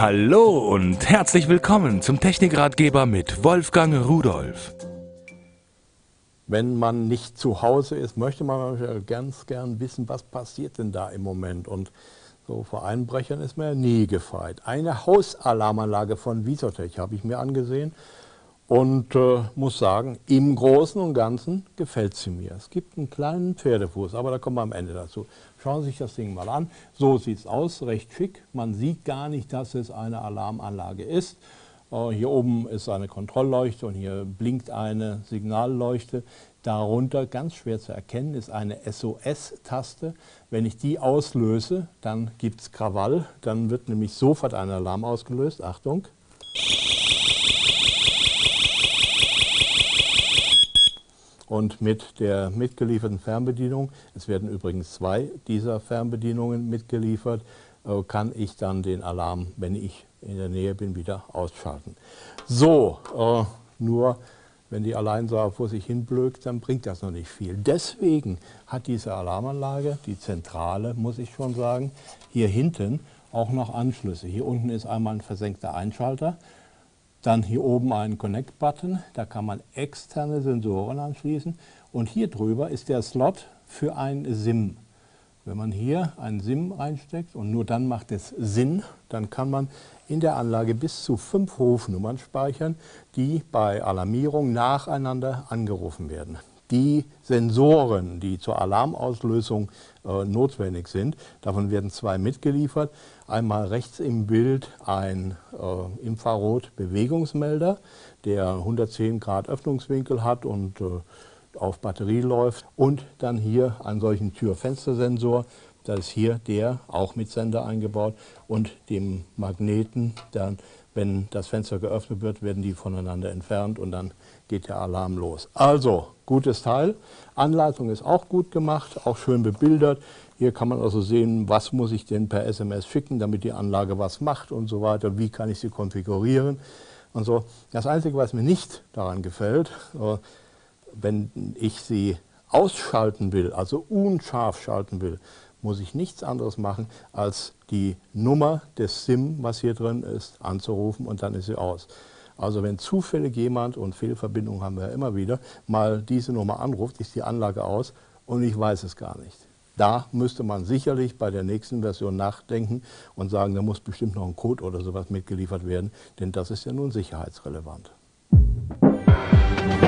Hallo und herzlich willkommen zum Technikratgeber mit Wolfgang Rudolf. Wenn man nicht zu Hause ist, möchte man ganz gern wissen, was passiert denn da im Moment. Und so vor Einbrechern ist man ja nie gefeit. Eine Hausalarmanlage von Visotech habe ich mir angesehen und äh, muss sagen, im Großen und Ganzen gefällt sie mir. Es gibt einen kleinen Pferdefuß, aber da kommen wir am Ende dazu. Schauen Sie sich das Ding mal an. So sieht es aus, recht schick. Man sieht gar nicht, dass es eine Alarmanlage ist. Äh, hier oben ist eine Kontrollleuchte und hier blinkt eine Signalleuchte. Darunter, ganz schwer zu erkennen, ist eine SOS-Taste. Wenn ich die auslöse, dann gibt es Krawall. Dann wird nämlich sofort ein Alarm ausgelöst. Achtung. Und mit der mitgelieferten Fernbedienung, es werden übrigens zwei dieser Fernbedienungen mitgeliefert, äh, kann ich dann den Alarm, wenn ich in der Nähe bin, wieder ausschalten. So, äh, nur wenn die allein so vor sich hin blökt, dann bringt das noch nicht viel. Deswegen hat diese Alarmanlage, die zentrale, muss ich schon sagen, hier hinten auch noch Anschlüsse. Hier unten ist einmal ein versenkter Einschalter, dann hier oben einen Connect-Button, da kann man externe Sensoren anschließen. Und hier drüber ist der Slot für ein SIM. Wenn man hier ein SIM reinsteckt und nur dann macht es Sinn, dann kann man in der Anlage bis zu fünf Rufnummern speichern, die bei Alarmierung nacheinander angerufen werden die Sensoren, die zur Alarmauslösung äh, notwendig sind. Davon werden zwei mitgeliefert. Einmal rechts im Bild ein äh, Infrarot-Bewegungsmelder, der 110 Grad Öffnungswinkel hat und äh, auf Batterie läuft. Und dann hier einen solchen Tür-Fenster-Sensor. Das ist hier der, auch mit Sender eingebaut, und dem Magneten, dann wenn das Fenster geöffnet wird, werden die voneinander entfernt und dann geht der Alarm los. Also, gutes Teil. Anleitung ist auch gut gemacht, auch schön bebildert. Hier kann man also sehen, was muss ich denn per SMS schicken, damit die Anlage was macht und so weiter. Wie kann ich sie konfigurieren und so. Das Einzige, was mir nicht daran gefällt, äh, wenn ich sie ausschalten will, also unscharf schalten will, muss ich nichts anderes machen, als die Nummer des SIM, was hier drin ist, anzurufen und dann ist sie aus. Also wenn zufällig jemand, und Fehlverbindungen haben wir ja immer wieder, mal diese Nummer anruft, ist die Anlage aus und ich weiß es gar nicht. Da müsste man sicherlich bei der nächsten Version nachdenken und sagen, da muss bestimmt noch ein Code oder sowas mitgeliefert werden, denn das ist ja nun sicherheitsrelevant. Musik